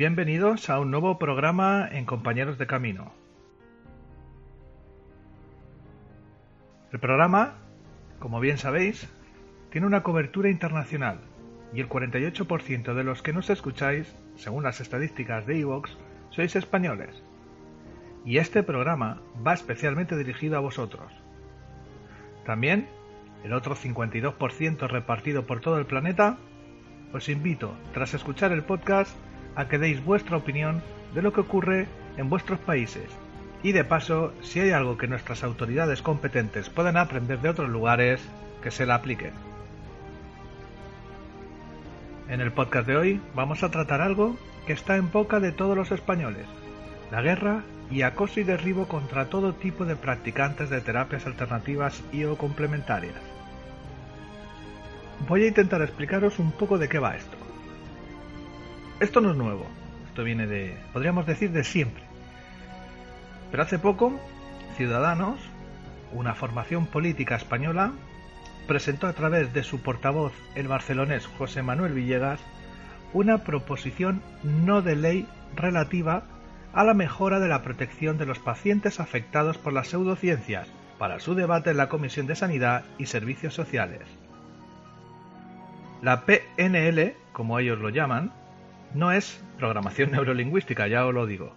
Bienvenidos a un nuevo programa en Compañeros de Camino. El programa, como bien sabéis, tiene una cobertura internacional y el 48% de los que nos escucháis, según las estadísticas de Evox, sois españoles. Y este programa va especialmente dirigido a vosotros. También, el otro 52% repartido por todo el planeta, os invito, tras escuchar el podcast, a que deis vuestra opinión de lo que ocurre en vuestros países. Y de paso, si hay algo que nuestras autoridades competentes pueden aprender de otros lugares, que se la apliquen. En el podcast de hoy vamos a tratar algo que está en boca de todos los españoles, la guerra y acoso y derribo contra todo tipo de practicantes de terapias alternativas y o complementarias. Voy a intentar explicaros un poco de qué va esto. Esto no es nuevo, esto viene de, podríamos decir, de siempre. Pero hace poco, Ciudadanos, una formación política española, presentó a través de su portavoz, el barcelonés José Manuel Villegas, una proposición no de ley relativa a la mejora de la protección de los pacientes afectados por las pseudociencias para su debate en la Comisión de Sanidad y Servicios Sociales. La PNL, como ellos lo llaman, no es programación neurolingüística, ya os lo digo.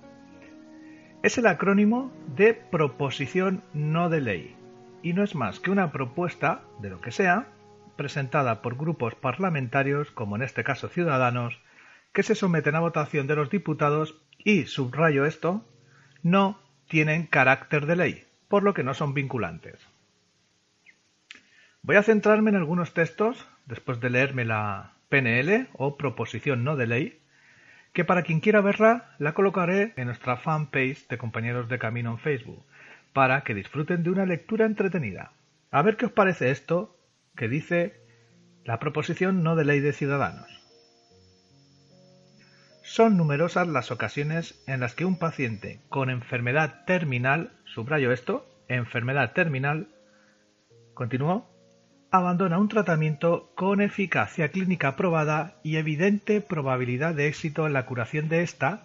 Es el acrónimo de proposición no de ley y no es más que una propuesta, de lo que sea, presentada por grupos parlamentarios, como en este caso ciudadanos, que se someten a votación de los diputados y, subrayo esto, no tienen carácter de ley, por lo que no son vinculantes. Voy a centrarme en algunos textos, después de leerme la PNL o proposición no de ley, que para quien quiera verla la colocaré en nuestra fanpage de compañeros de camino en Facebook, para que disfruten de una lectura entretenida. A ver qué os parece esto que dice la proposición no de ley de ciudadanos. Son numerosas las ocasiones en las que un paciente con enfermedad terminal, subrayo esto, enfermedad terminal, continuó, abandona un tratamiento con eficacia clínica probada y evidente probabilidad de éxito en la curación de esta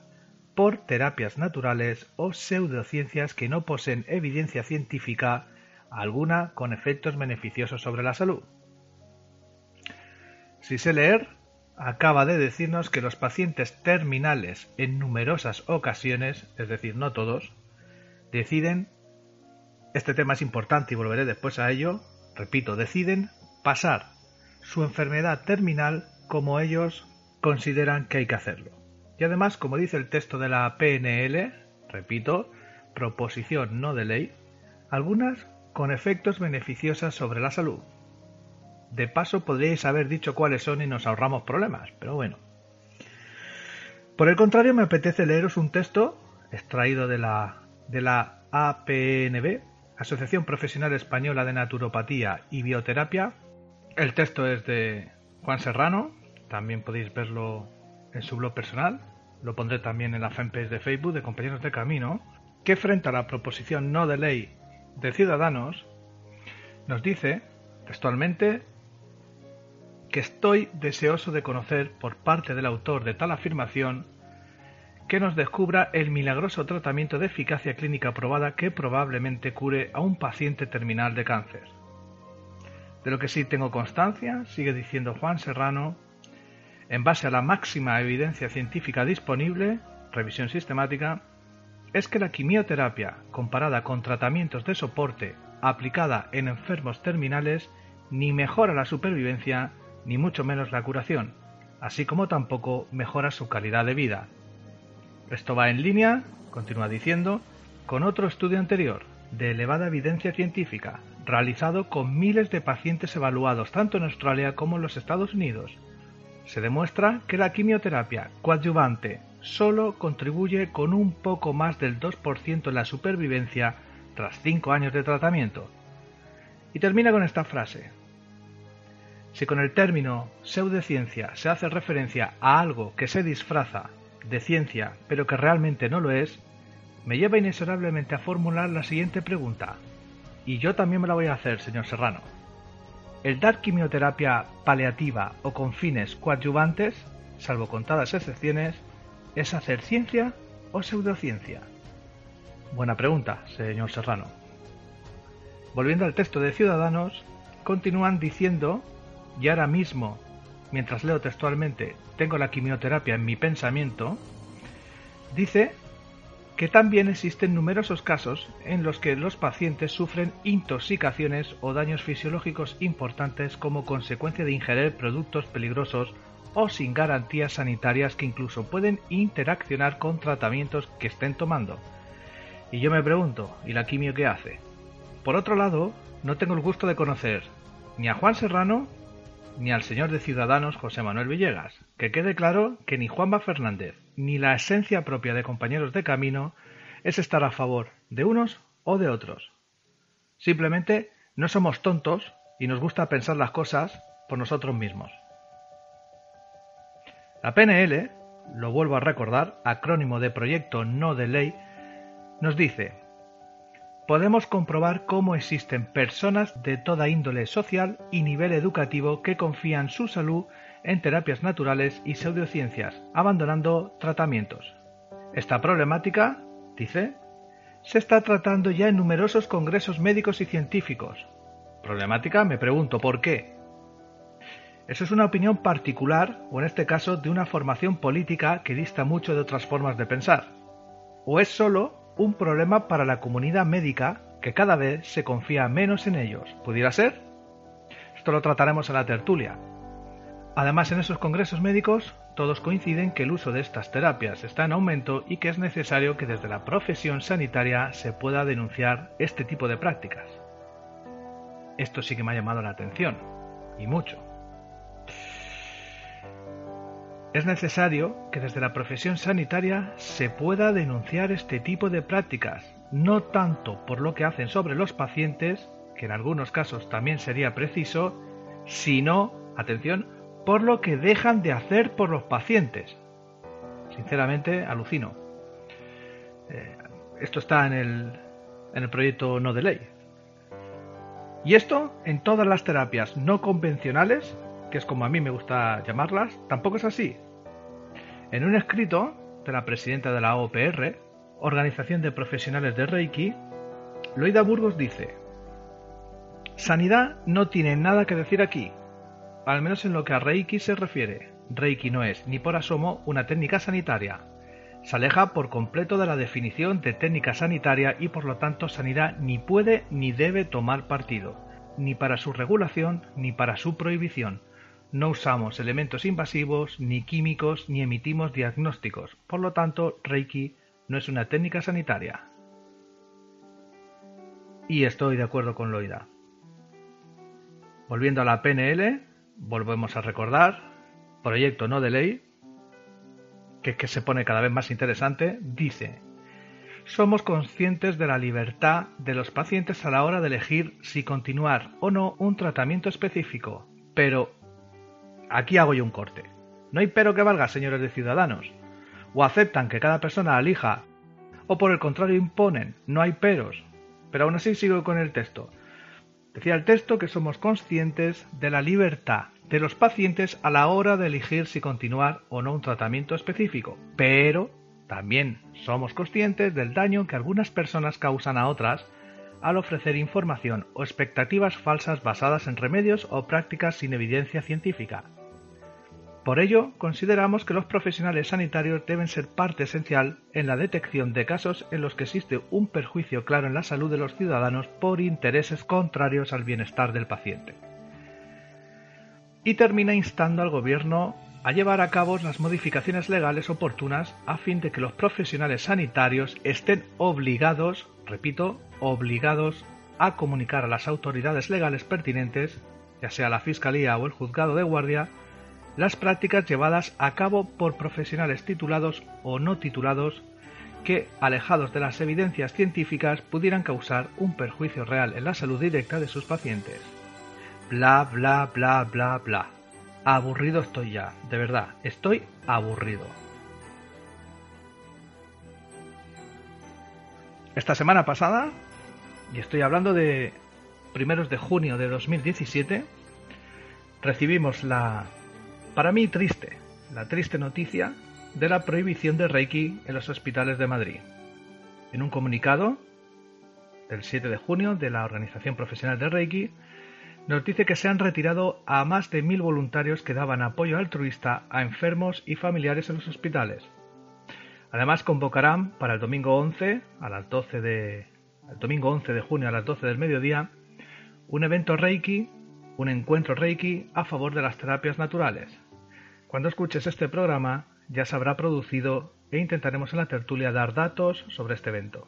por terapias naturales o pseudociencias que no poseen evidencia científica alguna con efectos beneficiosos sobre la salud. Si sé leer, acaba de decirnos que los pacientes terminales en numerosas ocasiones, es decir, no todos, deciden, este tema es importante y volveré después a ello, repito, deciden pasar su enfermedad terminal como ellos consideran que hay que hacerlo. Y además, como dice el texto de la PNL, repito, proposición no de ley, algunas con efectos beneficiosos sobre la salud. De paso podríais haber dicho cuáles son y nos ahorramos problemas, pero bueno. Por el contrario, me apetece leeros un texto extraído de la, de la APNB, Asociación Profesional Española de Naturopatía y Bioterapia. El texto es de Juan Serrano, también podéis verlo en su blog personal, lo pondré también en la fanpage de Facebook de Compañeros de Camino, que frente a la proposición no de ley de Ciudadanos, nos dice textualmente que estoy deseoso de conocer por parte del autor de tal afirmación que nos descubra el milagroso tratamiento de eficacia clínica probada que probablemente cure a un paciente terminal de cáncer. De lo que sí tengo constancia, sigue diciendo Juan Serrano, en base a la máxima evidencia científica disponible, revisión sistemática, es que la quimioterapia, comparada con tratamientos de soporte aplicada en enfermos terminales, ni mejora la supervivencia, ni mucho menos la curación, así como tampoco mejora su calidad de vida, esto va en línea, continúa diciendo, con otro estudio anterior, de elevada evidencia científica, realizado con miles de pacientes evaluados tanto en Australia como en los Estados Unidos. Se demuestra que la quimioterapia coadyuvante solo contribuye con un poco más del 2% en la supervivencia tras 5 años de tratamiento. Y termina con esta frase. Si con el término pseudociencia se hace referencia a algo que se disfraza de ciencia, pero que realmente no lo es, me lleva inexorablemente a formular la siguiente pregunta. Y yo también me la voy a hacer, señor Serrano. ¿El dar quimioterapia paliativa o con fines coadyuvantes, salvo contadas excepciones, ¿Es hacer ciencia o pseudociencia? Buena pregunta, señor Serrano. Volviendo al texto de Ciudadanos, continúan diciendo, y ahora mismo, mientras leo textualmente, tengo la quimioterapia en mi pensamiento, dice que también existen numerosos casos en los que los pacientes sufren intoxicaciones o daños fisiológicos importantes como consecuencia de ingerir productos peligrosos o sin garantías sanitarias que incluso pueden interaccionar con tratamientos que estén tomando. Y yo me pregunto, ¿y la quimio qué hace? Por otro lado, no tengo el gusto de conocer ni a Juan Serrano ni al señor de Ciudadanos José Manuel Villegas. Que quede claro que ni Juanma Fernández ni la esencia propia de compañeros de camino es estar a favor de unos o de otros. Simplemente no somos tontos y nos gusta pensar las cosas por nosotros mismos. La PNL, lo vuelvo a recordar, acrónimo de Proyecto No de Ley, nos dice, podemos comprobar cómo existen personas de toda índole social y nivel educativo que confían su salud en terapias naturales y pseudociencias, abandonando tratamientos. Esta problemática, dice, se está tratando ya en numerosos congresos médicos y científicos. Problemática, me pregunto, ¿por qué? Eso es una opinión particular, o en este caso de una formación política que dista mucho de otras formas de pensar. O es solo un problema para la comunidad médica que cada vez se confía menos en ellos. ¿Pudiera ser? Esto lo trataremos en la tertulia. Además, en esos congresos médicos, todos coinciden que el uso de estas terapias está en aumento y que es necesario que desde la profesión sanitaria se pueda denunciar este tipo de prácticas. Esto sí que me ha llamado la atención, y mucho. Es necesario que desde la profesión sanitaria se pueda denunciar este tipo de prácticas, no tanto por lo que hacen sobre los pacientes, que en algunos casos también sería preciso, sino, atención, por lo que dejan de hacer por los pacientes. Sinceramente, alucino. Eh, esto está en el, en el proyecto no de ley. Y esto en todas las terapias no convencionales que es como a mí me gusta llamarlas, tampoco es así. En un escrito de la presidenta de la OPR, Organización de Profesionales de Reiki, Loida Burgos dice, Sanidad no tiene nada que decir aquí, al menos en lo que a Reiki se refiere. Reiki no es, ni por asomo, una técnica sanitaria. Se aleja por completo de la definición de técnica sanitaria y por lo tanto sanidad ni puede ni debe tomar partido, ni para su regulación ni para su prohibición, no usamos elementos invasivos, ni químicos, ni emitimos diagnósticos. Por lo tanto, Reiki no es una técnica sanitaria. Y estoy de acuerdo con Loida. Volviendo a la PNL, volvemos a recordar, proyecto no de ley, que que se pone cada vez más interesante, dice, somos conscientes de la libertad de los pacientes a la hora de elegir si continuar o no un tratamiento específico, pero Aquí hago yo un corte. No hay pero que valga, señores de Ciudadanos. O aceptan que cada persona elija, o por el contrario imponen, no hay peros. Pero aún así sigo con el texto. Decía el texto que somos conscientes de la libertad de los pacientes a la hora de elegir si continuar o no un tratamiento específico, pero también somos conscientes del daño que algunas personas causan a otras al ofrecer información o expectativas falsas basadas en remedios o prácticas sin evidencia científica. Por ello, consideramos que los profesionales sanitarios deben ser parte esencial en la detección de casos en los que existe un perjuicio claro en la salud de los ciudadanos por intereses contrarios al bienestar del paciente. Y termina instando al Gobierno a llevar a cabo las modificaciones legales oportunas a fin de que los profesionales sanitarios estén obligados, repito, obligados a comunicar a las autoridades legales pertinentes, ya sea la Fiscalía o el Juzgado de Guardia, las prácticas llevadas a cabo por profesionales titulados o no titulados que, alejados de las evidencias científicas, pudieran causar un perjuicio real en la salud directa de sus pacientes. Bla, bla, bla, bla, bla. Aburrido estoy ya, de verdad, estoy aburrido. Esta semana pasada, y estoy hablando de primeros de junio de 2017, recibimos la para mí triste, la triste noticia de la prohibición de Reiki en los hospitales de Madrid. En un comunicado del 7 de junio de la Organización Profesional de Reiki, nos dice que se han retirado a más de mil voluntarios que daban apoyo altruista a enfermos y familiares en los hospitales. Además convocarán para el domingo 11 a las 12 de el domingo 11 de junio a las 12 del mediodía un evento Reiki, un encuentro Reiki a favor de las terapias naturales. Cuando escuches este programa ya se habrá producido e intentaremos en la tertulia dar datos sobre este evento.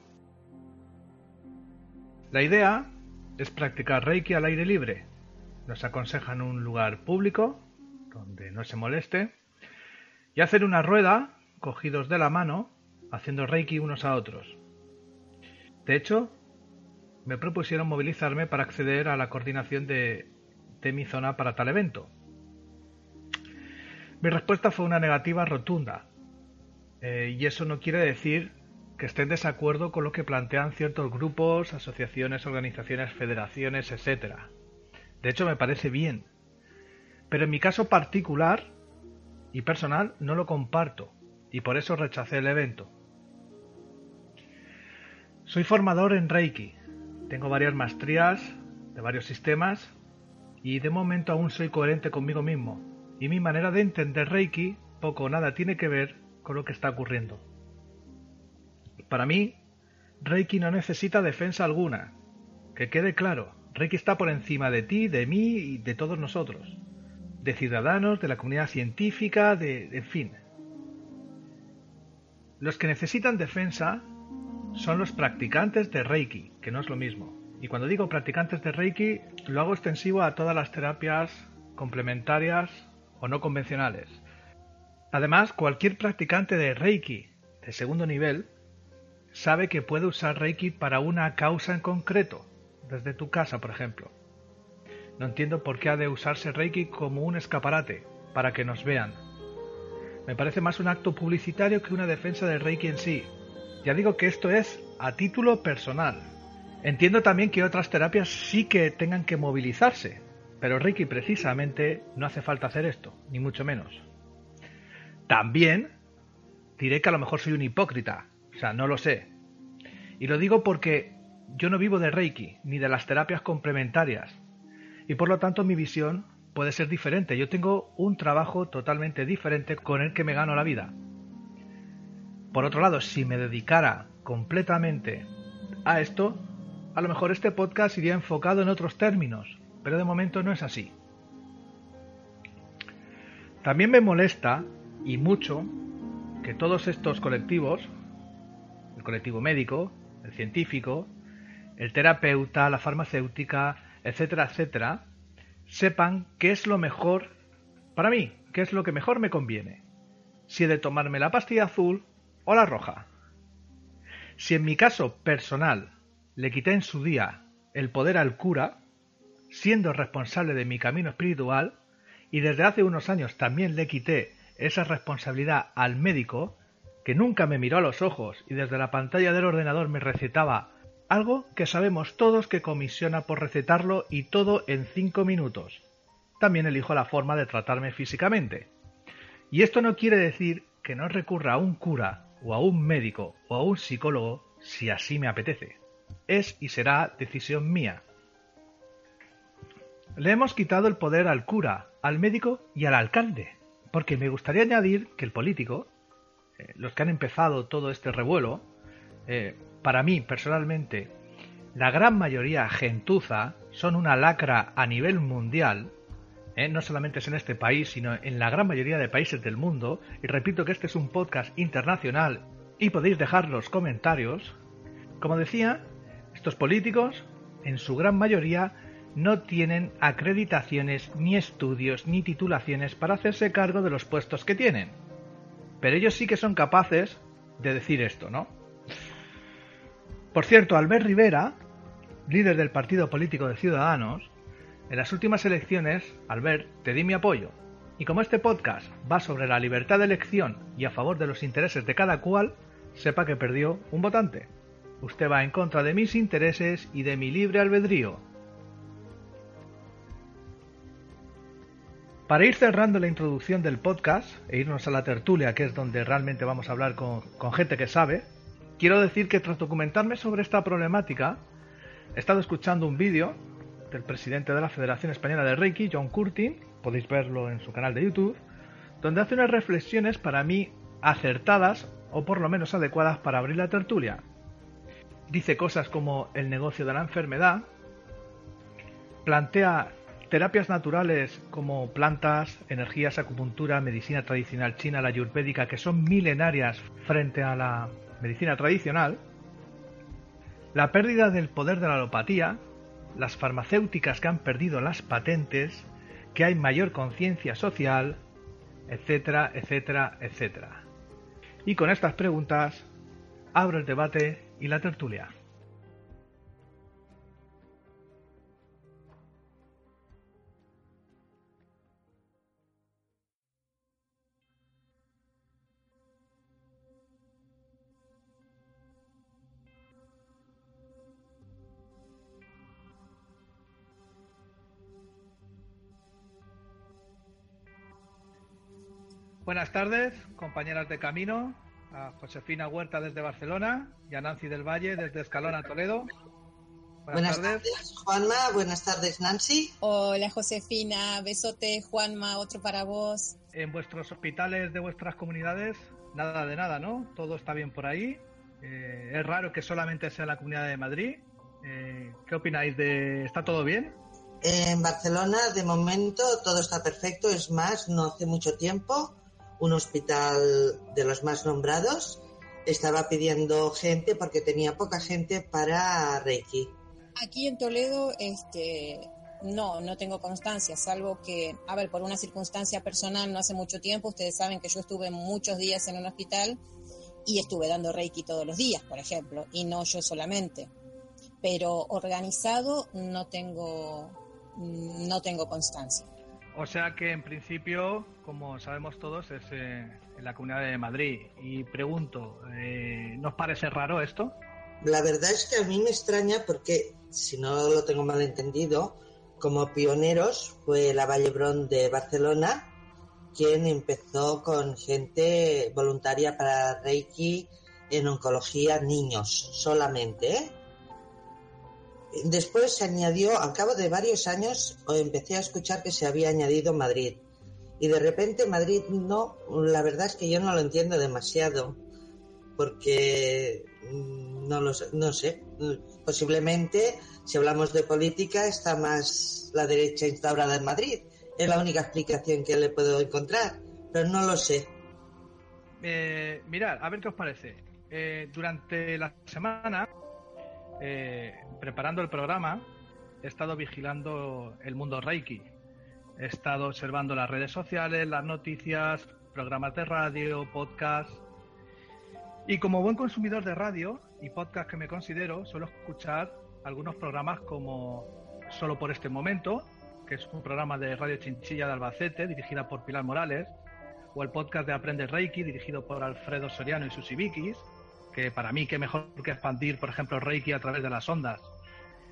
La idea es practicar Reiki al aire libre, nos aconsejan un lugar público, donde no se moleste, y hacer una rueda, cogidos de la mano, haciendo reiki unos a otros. De hecho, me propusieron movilizarme para acceder a la coordinación de, mi zona para tal evento. Mi respuesta fue una negativa rotunda, eh, y eso no quiere decir que esté en desacuerdo con lo que plantean ciertos grupos, asociaciones, organizaciones, federaciones, etc. De hecho, me parece bien. Pero en mi caso particular y personal no lo comparto y por eso rechacé el evento. Soy formador en Reiki. Tengo varias maestrías de varios sistemas y de momento aún soy coherente conmigo mismo. Y mi manera de entender Reiki poco o nada tiene que ver con lo que está ocurriendo. Para mí, Reiki no necesita defensa alguna. Que quede claro, Reiki está por encima de ti, de mí y de todos nosotros, de ciudadanos, de la comunidad científica, de, en fin. Los que necesitan defensa son los practicantes de Reiki, que no es lo mismo. Y cuando digo practicantes de Reiki, lo hago extensivo a todas las terapias complementarias o no convencionales. Además, cualquier practicante de Reiki de segundo nivel sabe que puede usar Reiki para una causa en concreto, desde tu casa, por ejemplo. No entiendo por qué ha de usarse Reiki como un escaparate, para que nos vean. Me parece más un acto publicitario que una defensa del Reiki en sí. Ya digo que esto es a título personal. Entiendo también que otras terapias sí que tengan que movilizarse, pero Reiki precisamente no hace falta hacer esto, ni mucho menos. También diré que a lo mejor soy un hipócrita, o sea, no lo sé. Y lo digo porque yo no vivo de Reiki ni de las terapias complementarias y por lo tanto mi visión puede ser diferente. Yo tengo un trabajo totalmente diferente con el que me gano la vida. Por otro lado, si me dedicara completamente a esto, a lo mejor este podcast iría enfocado en otros términos, pero de momento no es así. También me molesta, y mucho, que todos estos colectivos, el colectivo médico, el científico, el terapeuta, la farmacéutica, etcétera, etcétera, sepan qué es lo mejor para mí, qué es lo que mejor me conviene. Si he de tomarme la pastilla azul o la roja. Si en mi caso personal le quité en su día el poder al cura, siendo responsable de mi camino espiritual, y desde hace unos años también le quité esa responsabilidad al médico, que nunca me miró a los ojos y desde la pantalla del ordenador me recetaba algo que sabemos todos que comisiona por recetarlo y todo en cinco minutos. También elijo la forma de tratarme físicamente. Y esto no quiere decir que no recurra a un cura o a un médico o a un psicólogo si así me apetece. Es y será decisión mía. Le hemos quitado el poder al cura, al médico y al alcalde, porque me gustaría añadir que el político, eh, los que han empezado todo este revuelo, eh, para mí personalmente, la gran mayoría gentuza son una lacra a nivel mundial, ¿eh? no solamente es en este país, sino en la gran mayoría de países del mundo, y repito que este es un podcast internacional y podéis dejar los comentarios. Como decía, estos políticos, en su gran mayoría, no tienen acreditaciones, ni estudios, ni titulaciones para hacerse cargo de los puestos que tienen. Pero ellos sí que son capaces de decir esto, ¿no? Por cierto, Albert Rivera, líder del partido político de Ciudadanos, en las últimas elecciones, Albert, te di mi apoyo. Y como este podcast va sobre la libertad de elección y a favor de los intereses de cada cual, sepa que perdió un votante. Usted va en contra de mis intereses y de mi libre albedrío. Para ir cerrando la introducción del podcast e irnos a la tertulia, que es donde realmente vamos a hablar con, gente que sabe, quiero decir que tras documentarme sobre esta problemática, he estado escuchando un vídeo del presidente de la Federación Española de Reiki, John Curtin, podéis verlo en su canal de YouTube, donde hace unas reflexiones para mí acertadas o por lo menos adecuadas para abrir la tertulia. Dice cosas como el negocio de la enfermedad, plantea terapias naturales como plantas, energías, acupuntura, medicina tradicional china, la ayurvédica, que son milenarias frente a la medicina tradicional, la pérdida del poder de la alopatía, las farmacéuticas que han perdido las patentes, que hay mayor conciencia social, etcétera, etcétera, etcétera. Y con estas preguntas abro el debate y la tertulia. Buenas tardes, compañeras de camino, a Josefina Huerta desde Barcelona y a Nancy del Valle desde Escalona, Toledo. Buenas, tardes. Juanma. Buenas tardes, Nancy. Hola, Josefina. Besote, Juanma. Otro para vos. En vuestros hospitales de vuestras comunidades, nada de nada, ¿no? Todo está bien por ahí. Eh, es raro que solamente sea la comunidad de Madrid. Eh, ¿Qué opináis de... ¿Está todo bien? En Barcelona, de momento, todo está perfecto. Es más, no hace mucho tiempo un hospital de los más nombrados, estaba pidiendo gente porque tenía poca gente para Reiki. Aquí en Toledo, este, no, no tengo constancia, salvo que, a ver, por una circunstancia personal no hace mucho tiempo, ustedes saben que yo estuve muchos días en un hospital y estuve dando Reiki todos los días, por ejemplo, y no yo solamente. Pero organizado no tengo, no tengo constancia. O sea que en principio, como sabemos todos, es eh, en la Comunidad de Madrid. Y pregunto, eh, ¿nos parece raro esto? La verdad es que a mí me extraña porque, si no lo tengo mal entendido, como pioneros fue la Vallebrón de Barcelona quien empezó con gente voluntaria para Reiki en oncología niños solamente, ¿eh? Después se añadió, al cabo de varios años, empecé a escuchar que se había añadido Madrid. Y de repente Madrid no, la verdad es que yo no lo entiendo demasiado, porque mm, no lo sé, no sé. Posiblemente, si hablamos de política, está más la derecha instaurada en Madrid. Es la única explicación que le puedo encontrar, pero no lo sé. Eh, mirad, a ver qué os parece. Eh, durante la semana eh, preparando el programa, he estado vigilando el mundo Reiki. He estado observando las redes sociales, las noticias, programas de radio, podcast. Y como buen consumidor de radio y podcast que me considero, suelo escuchar algunos programas como Solo por este momento, que es un programa de Radio Chinchilla de Albacete, dirigida por Pilar Morales, o el podcast de Aprende Reiki, dirigido por Alfredo Soriano y Susibikis, que para mí qué mejor que expandir, por ejemplo, Reiki a través de las ondas.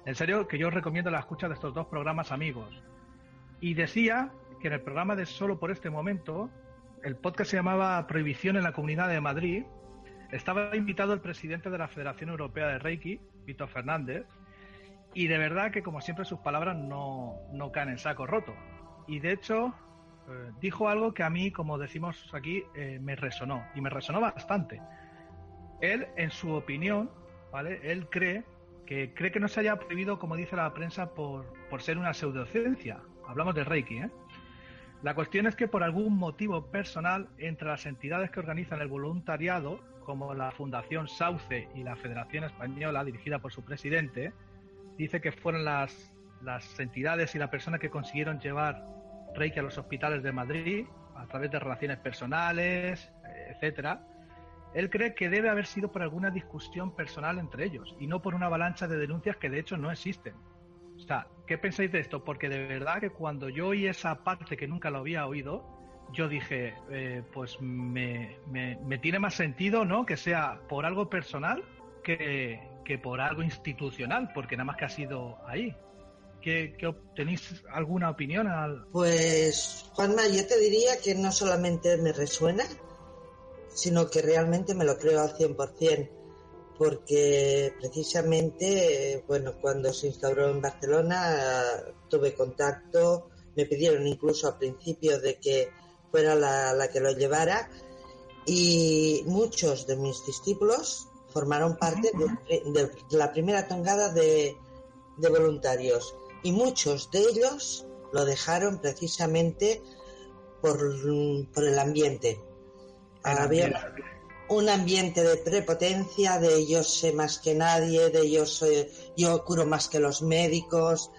En serio, que yo recomiendo la escucha de estos dos programas amigos. Y decía que en el programa de Solo por este momento, el podcast se llamaba Prohibición en la Comunidad de Madrid, estaba invitado el presidente de la Federación Europea de Reiki, Víctor Fernández, y de verdad que como siempre sus palabras no, no caen en saco roto. Y de hecho eh, dijo algo que a mí, como decimos aquí, eh, me resonó, y me resonó bastante él, en su opinión, ¿vale? Él cree que cree que no se haya prohibido, como dice la prensa, por, por ser una pseudociencia. Hablamos de Reiki, ¿eh? La cuestión es que por algún motivo personal, entre las entidades que organizan el voluntariado, como la Fundación Sauce y la Federación Española, dirigida por su presidente, dice que fueron las, las entidades y la persona que consiguieron llevar Reiki a los hospitales de Madrid a través de relaciones personales, etcétera, él cree que debe haber sido por alguna discusión personal entre ellos y no por una avalancha de denuncias que de hecho no existen. O sea, ¿qué pensáis de esto? Porque de verdad que cuando yo oí esa parte que nunca lo había oído, yo dije, eh, pues me, tiene más sentido, ¿no? Que sea por algo personal que, que por algo institucional, porque nada más que ha sido ahí. ¿Qué, tenéis alguna opinión? Pues, Juanma, yo te diría que no solamente me resuena, sino que realmente me lo creo al 100%, porque precisamente, bueno, cuando se instauró en Barcelona tuve contacto, me pidieron incluso al principio de que fuera la, que lo llevara y muchos de mis discípulos formaron parte de, la primera tongada de, voluntarios y muchos de ellos lo dejaron precisamente por, el ambiente. Había un ambiente de prepotencia, de yo sé más que nadie, de yo, soy, yo curo más que los médicos.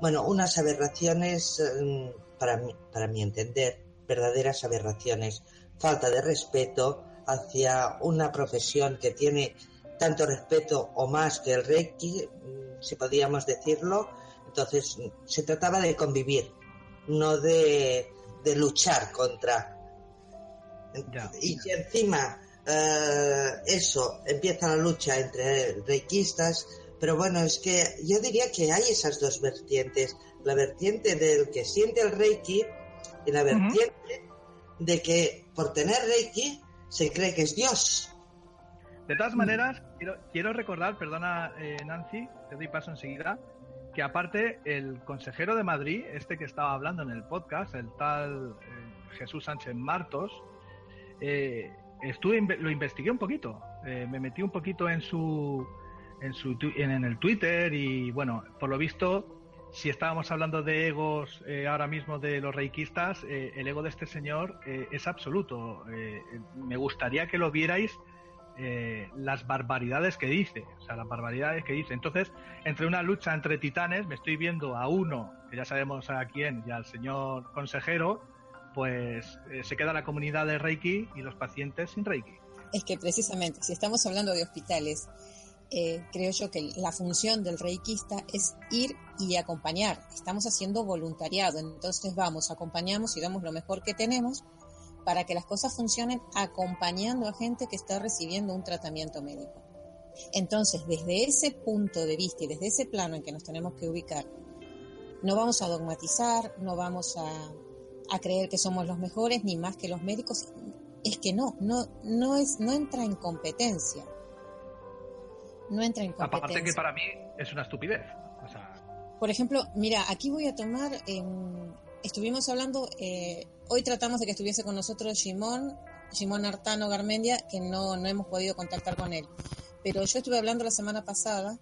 Bueno, unas aberraciones, mm, para mí, para mi entender, verdaderas aberraciones. Falta de respeto hacia una profesión que tiene tanto respeto o más que el Reiki, mm, si podíamos decirlo. Entonces, se trataba de convivir, no de, de luchar contra. Y que encima eh, eso, empieza la lucha entre reikistas, pero bueno, es que yo diría que hay esas dos vertientes, la vertiente del que siente el reiki y la vertiente de que por tener reiki se cree que es Dios. De todas maneras, quiero, recordar, perdona eh, Nancy, te doy paso enseguida, que aparte el consejero de Madrid, este que estaba hablando en el podcast, el tal eh, Jesús Sánchez Martos, eh, estuve lo investigué un poquito, eh, me metí un poquito en su en su en, el Twitter y bueno, por lo visto si estábamos hablando de egos eh, ahora mismo de los reikistas, eh, el ego de este señor es absoluto. me gustaría que lo vierais las barbaridades que dice, o sea, las barbaridades que dice. Entonces, entre una lucha entre titanes, me estoy viendo a uno, que ya sabemos a quién, y al señor consejero, pues eh, se queda la comunidad de Reiki y los pacientes sin Reiki. Es que precisamente, si estamos hablando de hospitales, eh, creo yo que la función del reikista es ir y acompañar. Estamos haciendo voluntariado, entonces vamos, acompañamos y damos lo mejor que tenemos para que las cosas funcionen acompañando a gente que está recibiendo un tratamiento médico. Entonces, desde ese punto de vista y desde ese plano en que nos tenemos que ubicar, no vamos a dogmatizar, no vamos a, a creer que somos los mejores ni más que los médicos. Es que no, no, no es, no entra en competencia. No entra en competencia. Aparte que para mí es una estupidez. Por ejemplo, mira, aquí voy a tomar, em, estuvimos hablando, eh, hoy tratamos de que estuviese con nosotros Simón, Simón Artano Garmendia, que no, no hemos podido contactar con él. Pero yo estuve hablando la semana pasada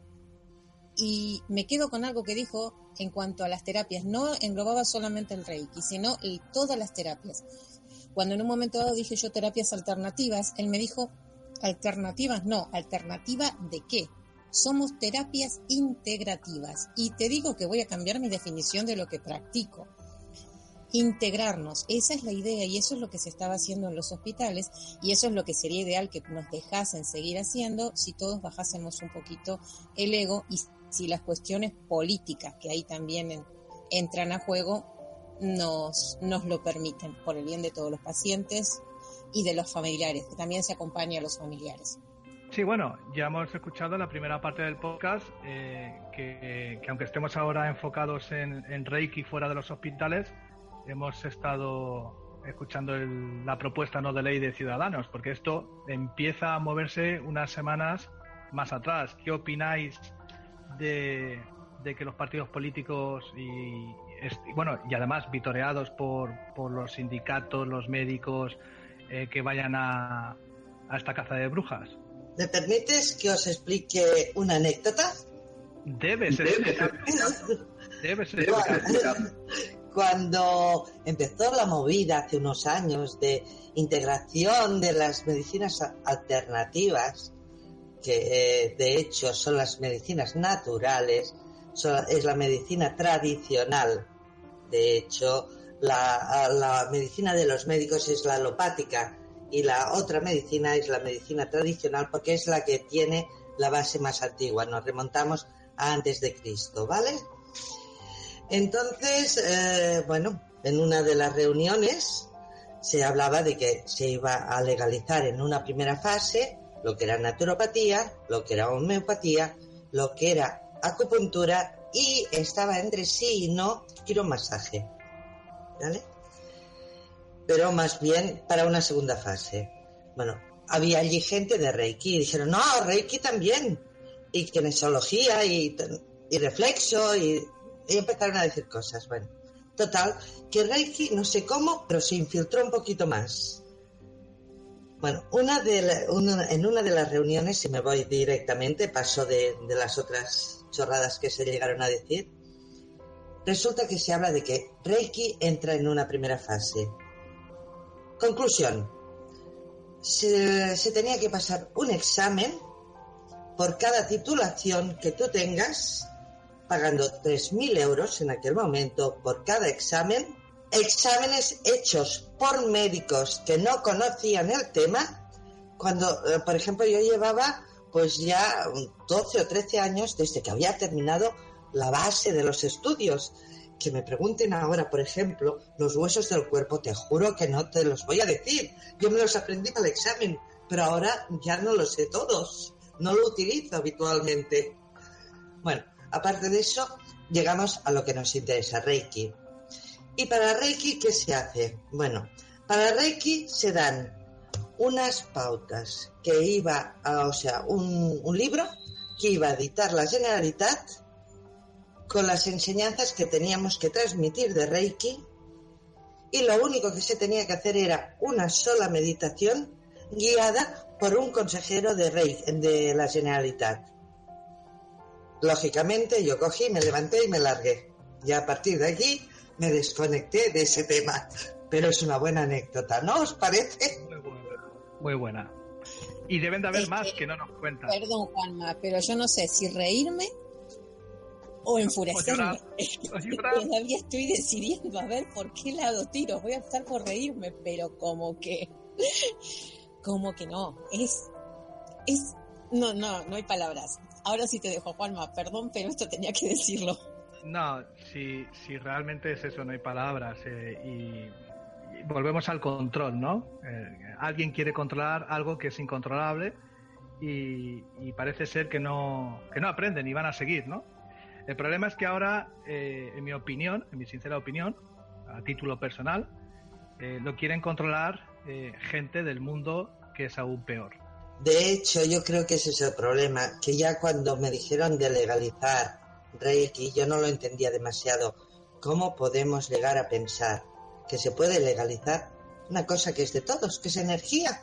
y me quedo con algo que dijo en cuanto a las terapias. No englobaba solamente el Reiki, sino todas las terapias. Cuando en un momento dado dije yo terapias alternativas, él me dijo, alternativas no, alternativa de qué? Somos terapias integrativas. Y te digo que voy a cambiar mi definición de lo que practico. Integrarnos, esa es la idea y eso es lo que se estaba haciendo en los hospitales y eso es lo que sería ideal que nos dejasen seguir haciendo si todos bajásemos un poquito el ego y si las cuestiones políticas que ahí también entran a juego nos, nos lo permiten, por el bien de todos los pacientes y de los familiares, que también se acompaña a los familiares. Sí, bueno, ya hemos escuchado la primera parte del podcast, eh, que, aunque estemos ahora enfocados en, Reiki fuera de los hospitales, hemos estado escuchando la propuesta no de ley de Ciudadanos, porque esto empieza a moverse unas semanas más atrás. ¿Qué opináis de, que los partidos políticos y, bueno y además vitoreados por, por los sindicatos, los médicos eh, que vayan a, a esta caza de brujas. ¿Me permites que os explique una anécdota? Debe ser. Debe ser. Cuando empezó la movida hace unos años de integración de las medicinas alternativas, que eh, de hecho son las medicinas naturales, es la medicina tradicional. De hecho, la, medicina de los médicos es la alopática y la otra medicina es la medicina tradicional porque es la que tiene la base más antigua. Nos remontamos a antes de Cristo, ¿vale? Entonces, eh, bueno, en una de las reuniones se hablaba de que se iba a legalizar en una primera fase lo que era naturopatía, lo que era homeopatía, lo que era acupuntura y estaba entre sí y no, quiero un masaje. ¿Vale? Pero más bien para una segunda fase. Bueno, había allí gente de Reiki y dijeron, no, Reiki también. Y kinesiología y, y reflexo y, y empezaron a decir cosas. Bueno, total, que Reiki, no sé cómo, pero se infiltró un poquito más. Bueno, una de en una de las reuniones, si me voy directamente, paso de, de las otras chorradas que se llegaron a decir, resulta que se habla de que Reiki entra en una primera fase. Conclusión. Se, tenía que pasar un examen por cada titulación que tú tengas, pagando 3.000 euros en aquel momento por cada examen, exámenes hechos por médicos que no conocían el tema, cuando, eh, por ejemplo, yo llevaba pues ya 12 o 13 años desde que había terminado la base de los estudios. Que me pregunten ahora, por ejemplo, los huesos del cuerpo, te juro que no te los voy a decir. Yo me los aprendí para el examen, pero ahora ya no los sé todos. No lo utilizo habitualmente. Bueno, aparte de eso, llegamos a lo que nos interesa, Reiki. ¿Y para Reiki qué se hace? Bueno, para Reiki se dan unas pautas que iba, a, o sea, un, libro que iba a editar la Generalitat con las enseñanzas que teníamos que transmitir de Reiki y lo único que se tenía que hacer era una sola meditación guiada por un consejero de Reiki, de la Generalitat. Lógicamente yo cogí, me levanté y me largué. Y a partir de aquí me desconecté de ese tema. Pero es una buena anécdota, ¿no os parece? Muy buena. Muy buena. Y deben de haber más que- no nos cuentan. Perdón, Juanma, pero yo no sé si reírme o enfurecerme. O llorar. Todavía estoy decidiendo a ver por qué lado tiro. Voy a optar por reírme, pero como que. Como que no. Es. Es. No, no, no hay palabras. Ahora sí te dejo, Juanma. Perdón, pero esto tenía que decirlo. No, si, si realmente es eso, no hay palabras. eh, y, volvemos al control, ¿no? Eh, alguien quiere controlar algo que es incontrolable y, parece ser que no, que no aprenden y van a seguir, ¿no? El problema es que ahora, eh, en mi opinión, en mi sincera opinión, a título personal, lo quieren controlar gente del mundo que es aún peor. De hecho, yo creo que ese es el problema, que ya cuando me dijeron de legalizar Reiki, yo no lo entendía demasiado. ¿Cómo podemos llegar a pensar que se puede legalizar una cosa que es de todos, que es energía?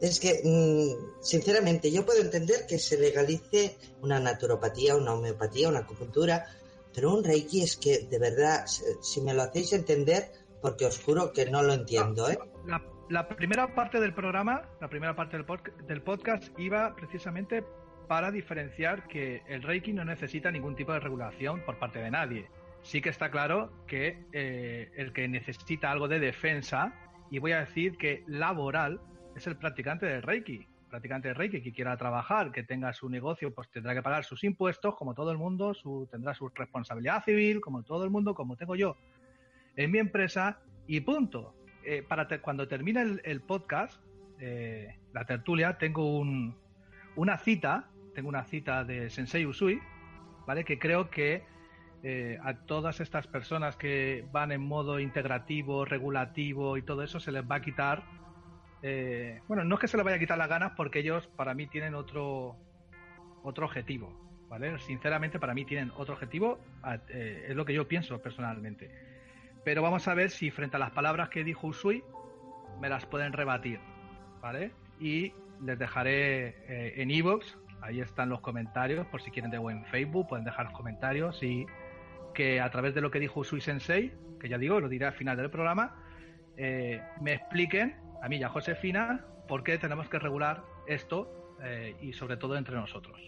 Es que, mm, sinceramente, yo puedo entender que se legalice una naturopatía, una homeopatía, una acupuntura, pero un Reiki es que, de verdad, si- me lo hacéis entender, porque os juro que no lo entiendo, ¿eh? La, la primera parte del programa, la primera parte del, del podcast iba precisamente para diferenciar que el Reiki no necesita ningún tipo de regulación por parte de nadie. Sí que está claro que eh, el que necesita algo de defensa, y voy a decir que laboral, es el practicante del Reiki. Practicante del Reiki que quiera trabajar, que tenga su negocio, pues tendrá que pagar sus impuestos, como todo el mundo, su, tendrá su responsabilidad civil, como todo el mundo, como tengo yo en mi empresa, y punto eh, para cuando termine el, podcast, eh, la tertulia, tengo un, una cita, tengo una cita de Sensei Usui, ¿vale? Que creo que eh, a todas estas personas que van en modo integrativo, regulativo y todo eso se les va a quitar. eh, bueno, no es que se les vaya a quitar las ganas porque ellos para mí tienen otro otro objetivo, ¿vale? Sinceramente para mí tienen otro objetivo, eh, es lo que yo pienso personalmente. Pero vamos a ver si frente a las palabras que dijo Usui me las pueden rebatir, ¿vale? Y les dejaré en iVoox, ahí están los comentarios, por si quieren de en Facebook, pueden dejar los comentarios y que a través de lo que dijo Usui Sensei, que ya digo, lo diré al final del programa, eh, me expliquen, a mí y a Josefina, por qué tenemos que regular esto eh, y sobre todo entre nosotros.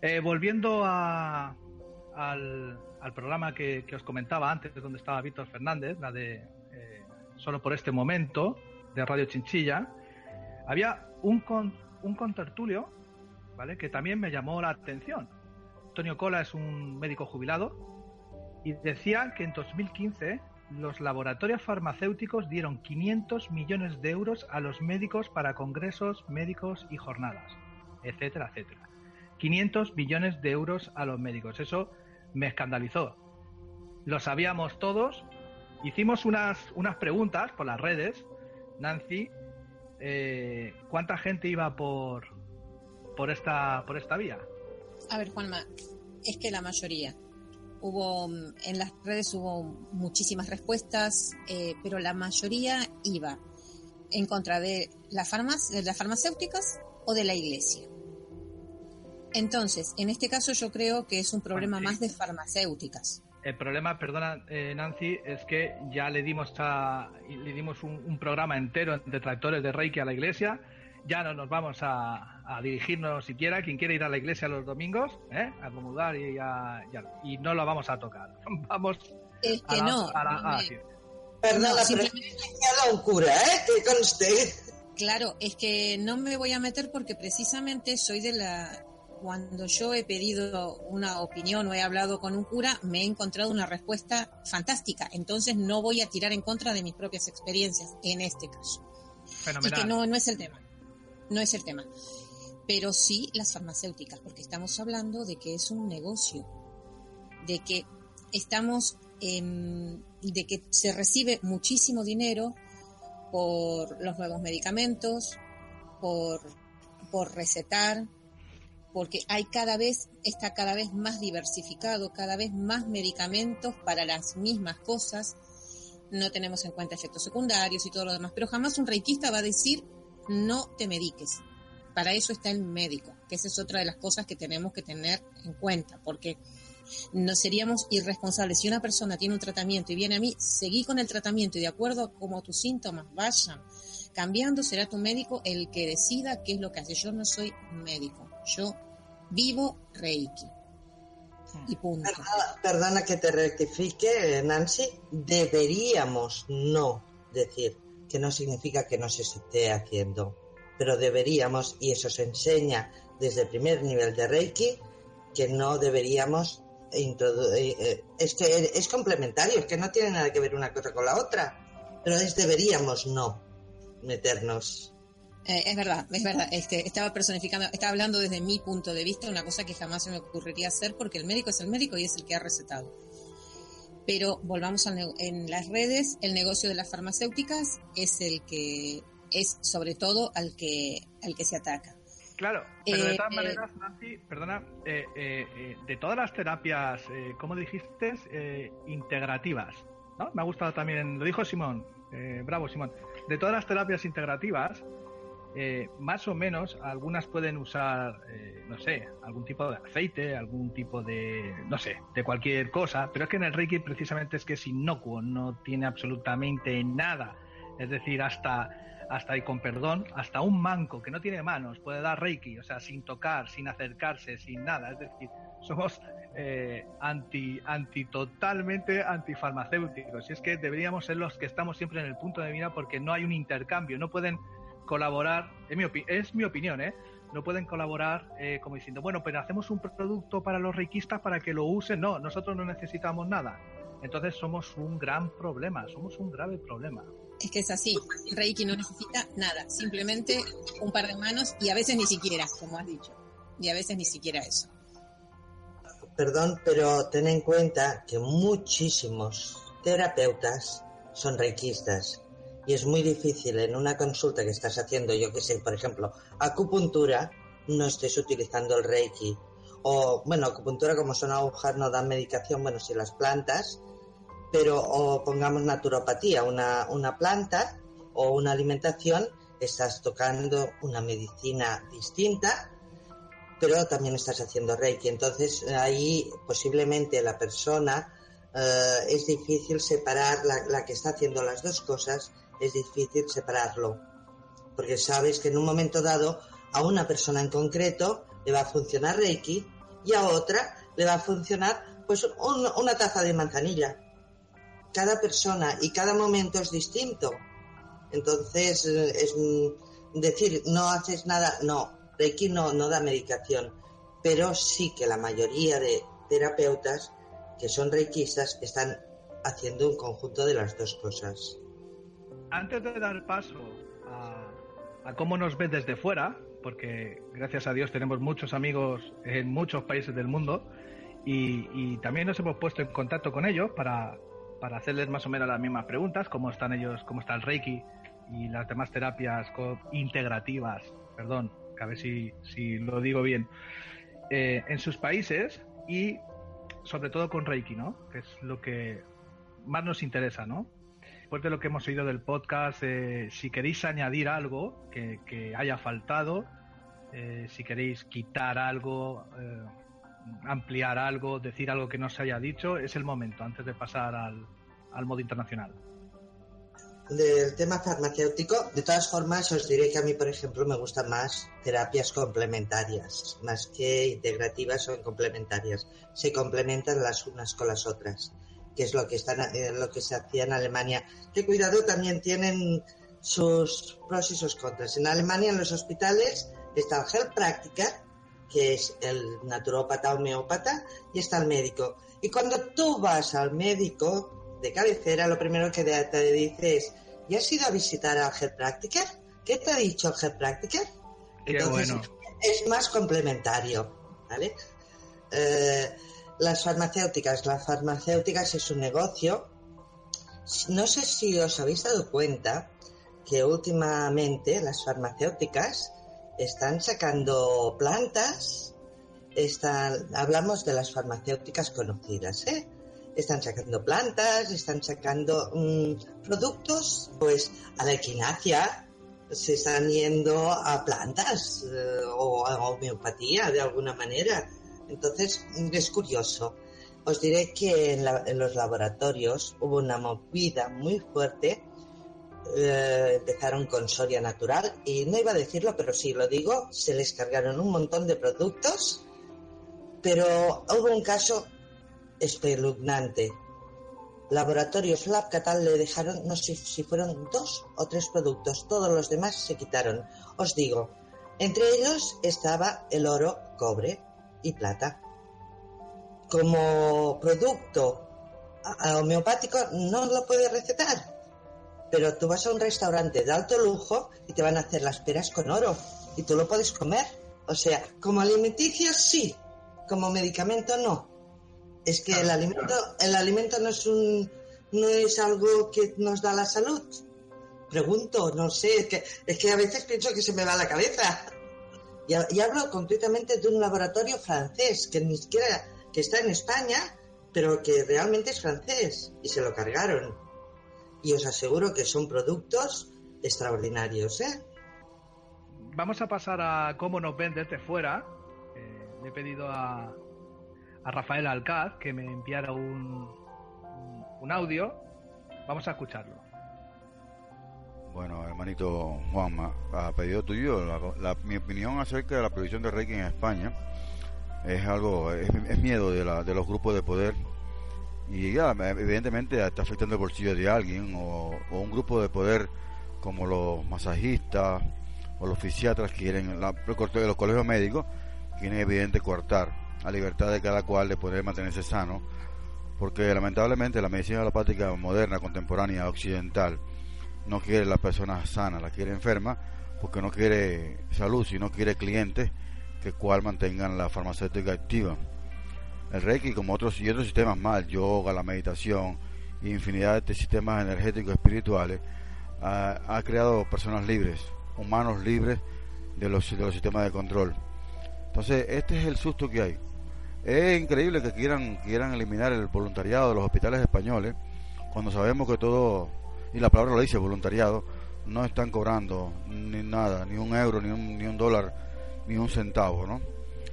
Eh, volviendo a, al, al programa que, que os comentaba antes, donde estaba Víctor Fernández, la de Solo por este momento, de Radio Chinchilla, había un, con, un contertulio ¿vale? que también me llamó la atención. Antonio Cola es un médico jubilado y decía que en 2015 los laboratorios farmacéuticos dieron 500 millones de euros a los médicos para congresos médicos y jornadas, etcétera, etcétera. 500 millones de euros a los médicos. Eso me escandalizó. Lo sabíamos todos. Hicimos unas, unas preguntas por las redes, Nancy. Eh, ¿Cuánta gente iba por, por, esta, por esta vía? A ver, Juanma, es que la mayoría. Hubo en las redes hubo muchísimas respuestas, eh, pero la mayoría iba en contra de, la de las farmacéuticas o de la iglesia. Entonces, en este caso yo creo que es un problema más de farmacéuticas. El problema, perdona eh, Nancy, es que ya le dimos a, le dimos un, programa entero de tractores de Reiki a la iglesia. Ya no nos vamos a, dirigirnos siquiera. Quien quiere ir a la iglesia los domingos, ¿eh? a comulgar y, y no lo vamos a tocar. Vamos es que no. Perdona, simplemente... un cura, ¿eh? Que conste. Claro, es que no me voy a meter porque precisamente soy de la... Cuando yo he pedido una opinión o he hablado con un cura, me he encontrado una respuesta fantástica. Entonces no voy a tirar en contra de mis propias experiencias en este caso. Y que no, no es el tema. No es el tema. Pero sí las farmacéuticas, porque estamos hablando de que es un negocio. De que estamos Em, de que se recibe muchísimo dinero por los nuevos medicamentos, por, por recetar, porque hay cada vez, está cada vez más diversificado, cada vez más medicamentos para las mismas cosas. No tenemos en cuenta efectos secundarios y todo lo demás, pero jamás un reikista va a decir no te mediques. Para eso está el médico, que esa es otra de las cosas que tenemos que tener en cuenta, porque no seríamos irresponsables. Si una persona tiene un tratamiento y viene a mí, seguí con el tratamiento y de acuerdo a cómo tus síntomas vayan cambiando, será tu médico el que decida qué es lo que hace. Yo no soy médico, yo vivo Reiki. Y punto. Perdona, que te rectifique, Nancy. Deberíamos no decir, que no significa que no se esté haciendo, pero deberíamos, y eso se enseña desde el primer nivel de Reiki, que no deberíamos eh, eh, es que es complementario, es que no tiene nada que ver una cosa con la otra, pero es deberíamos no meternos. Eh, es verdad, es verdad. Este, estaba personificando, estaba hablando desde mi punto de vista, una cosa que jamás se me ocurriría hacer porque el médico es el médico y es el que ha recetado. Pero volvamos en las redes, el negocio de las farmacéuticas es el que es sobre todo al que al que se ataca. Claro, pero de todas maneras, Nancy, perdona, eh, eh, de todas las terapias, eh, como dijiste, integrativas, ¿no? Me ha gustado también, lo dijo Simón, bravo Simón, de todas las terapias integrativas, más o menos, algunas pueden usar, no sé, algún tipo de aceite, algún tipo de, no sé, de cualquier cosa, pero es que en el Reiki precisamente es que es inocuo, no tiene absolutamente nada, es decir, hasta hasta y con perdón, hasta un manco que no tiene manos puede dar reiki, o sea, sin tocar, sin acercarse, sin nada. Es decir, somos eh, anti, anti, totalmente antifarmacéuticos. Y es que deberíamos ser los que estamos siempre en el punto de mira porque no hay un intercambio, no pueden colaborar, es mi, es mi opinión, ¿eh? No pueden colaborar eh, como diciendo, bueno, pero hacemos un producto para los reikistas para que lo usen. No, nosotros no necesitamos nada. Entonces somos un gran problema, somos un grave problema. Es que es así, Reiki no necesita nada, simplemente un par de manos y a veces ni siquiera, como has dicho, y a veces ni siquiera eso. Perdón, pero ten en cuenta que muchísimos terapeutas son reikistas y es muy difícil en una consulta que estás haciendo, yo que sé, por ejemplo, acupuntura, no estés utilizando el reiki. O, bueno, acupuntura como son agujas no dan medicación, bueno, si las plantas, pero o pongamos naturopatía, una, una planta o una alimentación, estás tocando una medicina distinta, pero también estás haciendo Reiki. Entonces ahí posiblemente la persona eh, es difícil separar, la, la, que está haciendo las dos cosas, es difícil separarlo, porque sabes que en un momento dado a una persona en concreto le va a funcionar Reiki y a otra le va a funcionar pues una taza de manzanilla cada persona y cada momento es distinto. Entonces, eh, es decir, no haces nada, no, Reiki no, no da medicación, pero sí que la mayoría de terapeutas que son reikistas están haciendo un conjunto de las dos cosas. Antes de dar paso a, cómo nos ves desde fuera, porque gracias a Dios tenemos muchos amigos en muchos países del mundo y, también nos hemos puesto en contacto con ellos para, para hacerles más o menos las mismas preguntas, cómo están ellos, cómo está el Reiki y las demás terapias integrativas, perdón, a ver si, si lo digo bien, eh, en sus países y sobre todo con Reiki, ¿no? Que es lo que más nos interesa, ¿no? Después de lo que hemos oído del podcast, eh, si queréis añadir algo que, haya faltado, eh, si queréis quitar algo, ampliar algo, decir algo que no se haya dicho, es el momento antes de pasar al, al modo internacional del tema farmacéutico, de todas formas os diré que a mí, por ejemplo, me gustan más terapias complementarias, más que integrativas o complementarias. Se complementan las unas con las otras, que es lo que, están, eh, lo que se hacía en Alemania. Que cuidado, también tienen sus pros y sus contras. En Alemania, en los hospitales, está el gel práctica, que es el naturópata homeópata, y está el médico. Y cuando tú vas al médico, de cabecera, lo primero que te dice es, ¿ya has ido a visitar al Head Practicer? ¿Qué te ha dicho el Head Practicer? Entonces, es más complementario, ¿vale? Eh, las farmacéuticas, las farmacéuticas es un negocio. No sé si os habéis dado cuenta que últimamente las farmacéuticas están sacando plantas, están, hablamos de las farmacéuticas conocidas, ¿eh? están sacando plantas, están sacando mm, productos, pues a la equinacia se están yendo a plantas eh, o a homeopatía de alguna manera. Entonces es curioso. Os diré que en, los laboratorios hubo una movida muy fuerte. Eh, empezaron con Soria Natural y no iba a decirlo, pero sí lo digo, se les cargaron un montón de productos, pero hubo un caso espeluznante. Laboratorios Lab Catal le dejaron, no sé si fueron dos o tres productos, todos los demás se quitaron. Os digo, entre ellos estaba el oro, cobre y plata. Como producto homeopático no lo puede recetar, pero tú vas a un restaurante de alto lujo y te van a hacer las peras con oro y tú lo puedes comer. O sea, como alimenticio sí, como medicamento no. Es que el alimento, el alimento no es un, no es algo que nos da la salud. Pregunto, no sé, es que, es que a veces pienso que se me va la cabeza. Y, hablo concretamente de un laboratorio francés, que ni siquiera, que está en España, pero que realmente es francés, y se lo cargaron. Y os aseguro que son productos extraordinarios, ¿eh? Vamos a pasar a cómo nos ven desde fuera. Eh, le he pedido a, a Rafael Alcaz que me enviara un, un audio. Vamos a escucharlo. Bueno, hermanito Juanma, a pedido tuyo, mi opinión acerca de la prohibición de Reiki en España es algo, es, miedo de, la, de los grupos de poder. Y ya, evidentemente está afectando el bolsillo de alguien o, un grupo de poder como los masajistas o los fisiatras quieren, la, los colegios médicos quieren evidente cortar a libertad de cada cual de poder mantenerse sano, porque lamentablemente la medicina alopática moderna, contemporánea, occidental, no quiere la persona sana, la quiere enferma, porque no quiere salud, sino quiere clientes que cual mantengan la farmacéutica activa. El Reiki, como otros y otros sistemas más, yoga, la meditación, infinidad de sistemas energéticos espirituales, ha, creado personas libres, humanos libres de los, de los sistemas de control. Entonces, este es el susto que hay. Es increíble que quieran, quieran eliminar el voluntariado de los hospitales españoles, cuando sabemos que todo, y la palabra lo dice, voluntariado, no están cobrando ni nada, ni un euro, ni un, ni un dólar, ni un centavo, ¿no?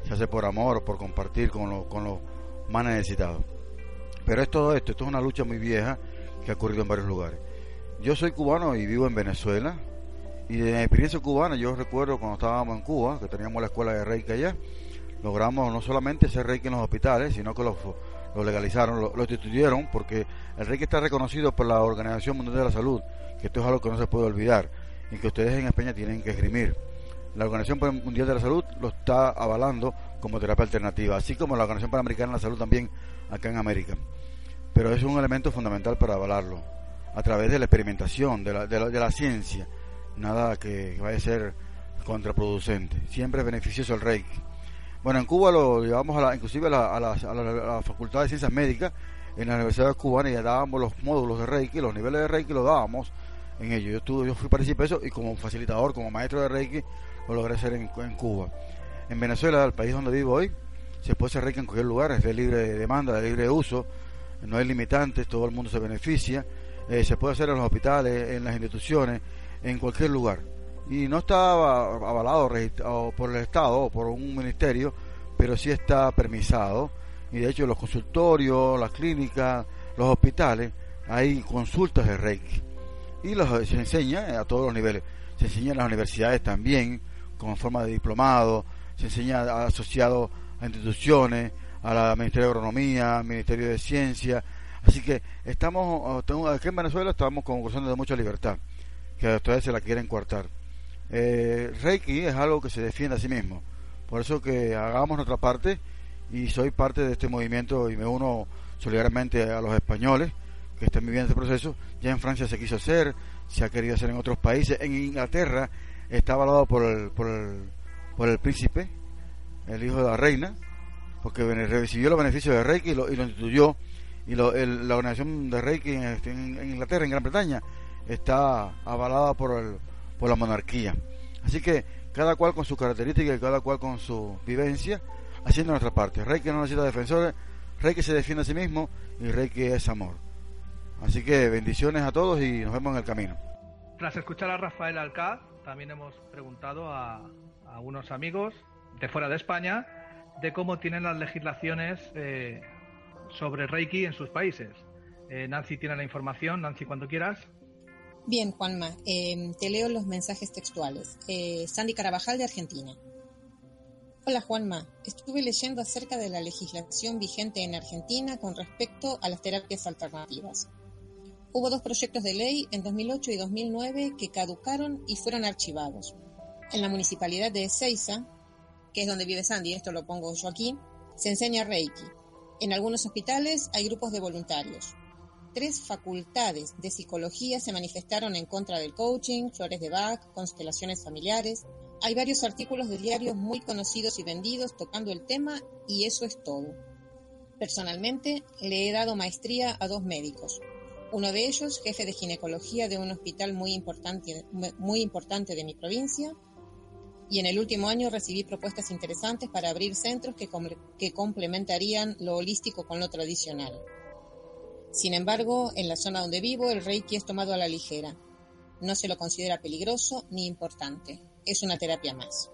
Se hace por amor, por compartir con, los con los más necesitados. Pero es todo esto, esto es una lucha muy vieja que ha ocurrido en varios lugares. Yo soy cubano y vivo en Venezuela, y de mi experiencia cubana, yo recuerdo cuando estábamos en Cuba, que teníamos la escuela de Reiki allá, logramos no solamente hacer Reiki en los hospitales, sino que lo, legalizaron, lo, instituyeron, porque el Reiki está reconocido por la Organización Mundial de la Salud, que esto es algo que no se puede olvidar y que ustedes en España tienen que esgrimir. La Organización Mundial de la Salud lo está avalando como terapia alternativa, así como la Organización Panamericana de la Salud también acá en América. Pero es un elemento fundamental para avalarlo, a través de la experimentación, de la, de la, ciencia. Nada que vaya a ser contraproducente. Siempre es beneficioso el Reiki. Bueno, en Cuba lo llevamos a la, inclusive a la, a, la, a, Facultad de Ciencias Médicas en la Universidad Cubana y ya dábamos los módulos de Reiki, los niveles de Reiki los dábamos en ello. Yo, estuve, yo fui participé de eso y como facilitador, como maestro de Reiki, lo logré hacer en, en Cuba. En Venezuela, el país donde vivo hoy, se puede hacer Reiki en cualquier lugar, es de libre demanda, de libre uso, no hay limitantes, todo el mundo se beneficia. Eh, se puede hacer en los hospitales, en las instituciones, en cualquier lugar. Y no está avalado por el Estado o por un ministerio, pero sí está permisado. Y de hecho los consultorios, las clínicas, los hospitales, hay consultas de Reiki. Y los, se enseña a todos los niveles. Se enseña en las universidades también, como forma de diplomado, se enseña asociado a instituciones, a la Ministerio de Agronomía, Ministerio de Ciencia. Así que estamos, aquí en Venezuela estamos con de mucha libertad, que ustedes se la quieren coartar. Eh, Reiki es algo que se defiende a sí mismo. Por eso que hagamos nuestra parte y soy parte de este movimiento y me uno solidariamente a los españoles que están viviendo este proceso. Ya en Francia se quiso hacer, se ha querido hacer en otros países. En Inglaterra está avalado por el, por el, por el príncipe, el hijo de la reina, porque recibió los beneficios de Reiki y lo, instituyó. Y lo, la organización de Reiki en, en, Inglaterra, en Gran Bretaña, está avalada por, el, por la monarquía. Así que cada cual con su característica y cada cual con su vivencia, haciendo nuestra parte. Reiki no necesita defensores, Reiki se defiende a sí mismo y Reiki es amor. Así que bendiciones a todos y nos vemos en el camino. Tras escuchar a Rafael Alcaz, también hemos preguntado a, a unos amigos de fuera de España de cómo tienen las legislaciones eh, sobre Reiki en sus países. Eh, Nancy tiene la información. Nancy, cuando quieras. Bien, Juanma, em, te leo los mensajes textuales. Eh, Sandy Carabajal de Argentina. Hola Juanma, estuve leyendo acerca de la legislación vigente en Argentina con respecto a las terapias alternativas. Hubo dos proyectos de ley en 2008 y 2009 que caducaron y fueron archivados. En la municipalidad de Ezeiza, que es donde vive Sandy, esto lo pongo yo aquí, se enseña Reiki. En algunos hospitales hay grupos de voluntarios. Tres facultades de psicología se manifestaron en contra del coaching, flores de Bach, constelaciones familiares. Hay varios artículos de diarios muy conocidos y vendidos tocando el tema y eso es todo. Personalmente le he dado maestría a dos médicos. Uno de ellos, jefe de ginecología de un hospital muy importante, muy importante de mi provincia, y en el último año recibí propuestas interesantes para abrir centros que, que complementarían lo holístico con lo tradicional. Sin embargo, en la zona donde vivo, el Reiki es tomado a la ligera. No se lo considera peligroso ni importante. Es una terapia más.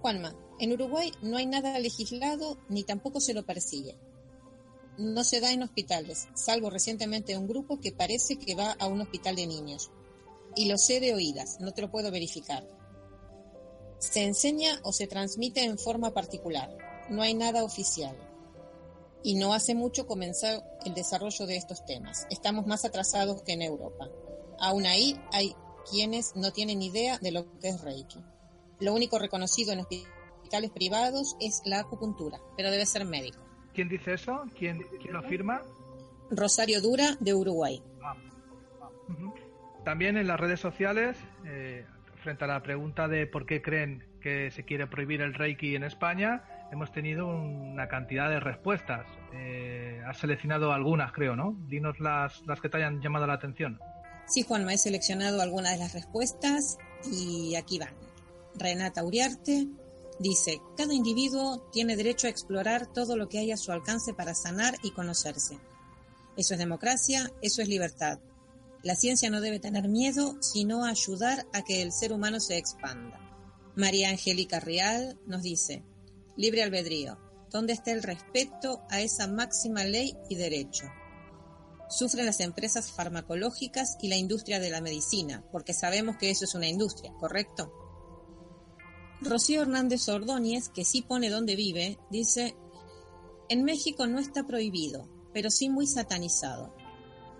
Juanma, en Uruguay no hay nada legislado ni tampoco se lo persigue. No se da en hospitales, salvo recientemente un grupo que parece que va a un hospital de niños. Y lo sé de oídas, no te lo puedo verificar. Se enseña o se transmite en forma particular. No hay nada oficial y no hace mucho comenzó el desarrollo de estos temas. Estamos más atrasados que en Europa. Aún ahí hay quienes no tienen idea de lo que es Reiki. Lo único reconocido en hospitales privados es la acupuntura, pero debe ser médico. ¿Quién dice eso? ¿Quién, lo afirma? Rosario Dura, de Uruguay. Ah, ah, También en las redes sociales, eh, frente a la pregunta de por qué creen que se quiere prohibir el Reiki en España, hemos tenido una cantidad de respuestas. Eh, has seleccionado algunas, creo, ¿no? Dinos las, las que te hayan llamado la atención. Sí, Juan, me he seleccionado algunas de las respuestas y aquí van. Renata Uriarte dice, cada individuo tiene derecho a explorar todo lo que hay a su alcance para sanar y conocerse. Eso es democracia, eso es libertad. La ciencia no debe tener miedo, sino ayudar a que el ser humano se expanda. María Angélica Real nos dice, Libre albedrío. ¿Dónde está el respeto a esa máxima ley y derecho? Sufren las empresas farmacológicas y la industria de la medicina, porque sabemos que eso es una industria, ¿correcto? Rocío Hernández Ordóñez, que sí pone dónde vive, dice, en México no está prohibido, pero sí muy satanizado.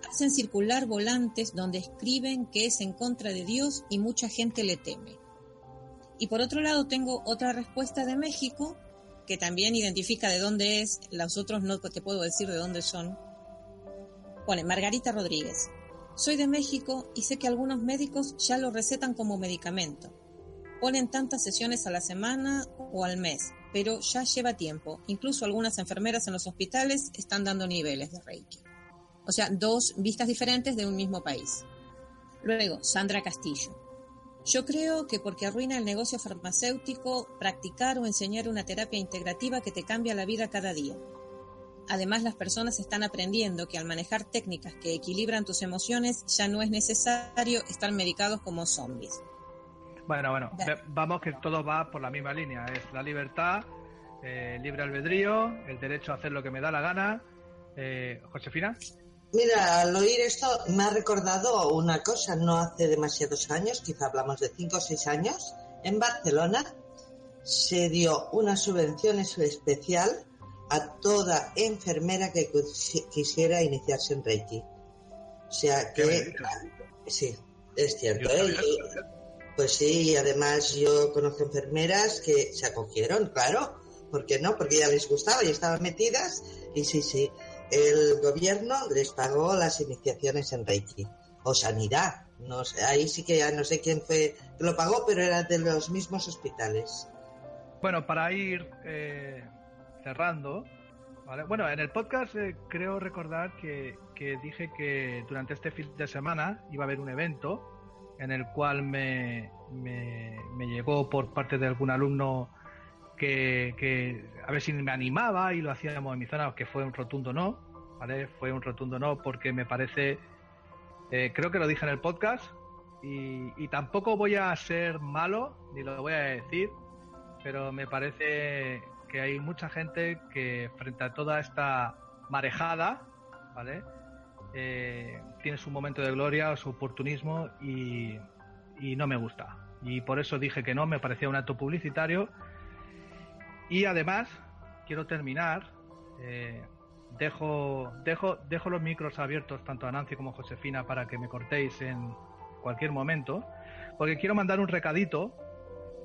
Hacen circular volantes donde escriben que es en contra de Dios y mucha gente le teme. Y por otro lado tengo otra respuesta de México que también identifica de dónde es, los otros no te puedo decir de dónde son. Pone Margarita Rodríguez. Soy de México y sé que algunos médicos ya lo recetan como medicamento. ponen tantas sesiones a la semana o al mes, pero ya lleva tiempo. Incluso algunas enfermeras en los hospitales están dando niveles de Reiki. O sea, dos vistas diferentes de un mismo país. Luego, Sandra Castillo. Yo creo que porque arruina el negocio farmacéutico practicar o enseñar una terapia integrativa que te cambia la vida cada día. Además, las personas están aprendiendo que al manejar técnicas que equilibran tus emociones ya no es necesario estar medicados como zombies. Bueno, bueno, vamos que todo va por la misma línea. Es la libertad, eh, libre albedrío, el derecho a hacer lo que me da la gana. Eh, Josefina. Mira, al oír esto me ha recordado una cosa, no hace demasiados años, quizá hablamos de cinco o seis años, en Barcelona se dio una subvención especial a toda enfermera que quisiera iniciarse en Reiki. O sea que, sí, es cierto. ¿eh? Pues sí, y además yo conozco enfermeras que se acogieron, claro, ¿por qué no? Porque ya les gustaba y estaban metidas y sí, sí el gobierno les pagó las iniciaciones en Reiki o sanidad. No sé, ahí sí que ya no sé quién fue que lo pagó, pero era de los mismos hospitales. Bueno, para ir eh, cerrando, bueno, en el podcast eh, creo recordar que, dije que durante este fin de semana iba a haber un evento en el cual me, me, me llegó por parte de algún alumno que, a ver si me animaba y lo hacíamos en mi zona, que fue un rotundo no, ¿vale? Fue un rotundo no porque me parece, eh, creo que lo dije en el podcast y, tampoco voy a ser malo, ni lo voy a decir, pero me parece que hay mucha gente que frente a toda esta marejada, ¿vale? Eh, tiene su momento de gloria o su oportunismo y, y no me gusta. Y por eso dije que no, me parecía un acto publicitario y además, quiero terminar. Eh, dejo, dejo, dejo los micros abiertos tanto a Nancy como a Josefina para que me cortéis en cualquier momento, porque quiero mandar un recadito,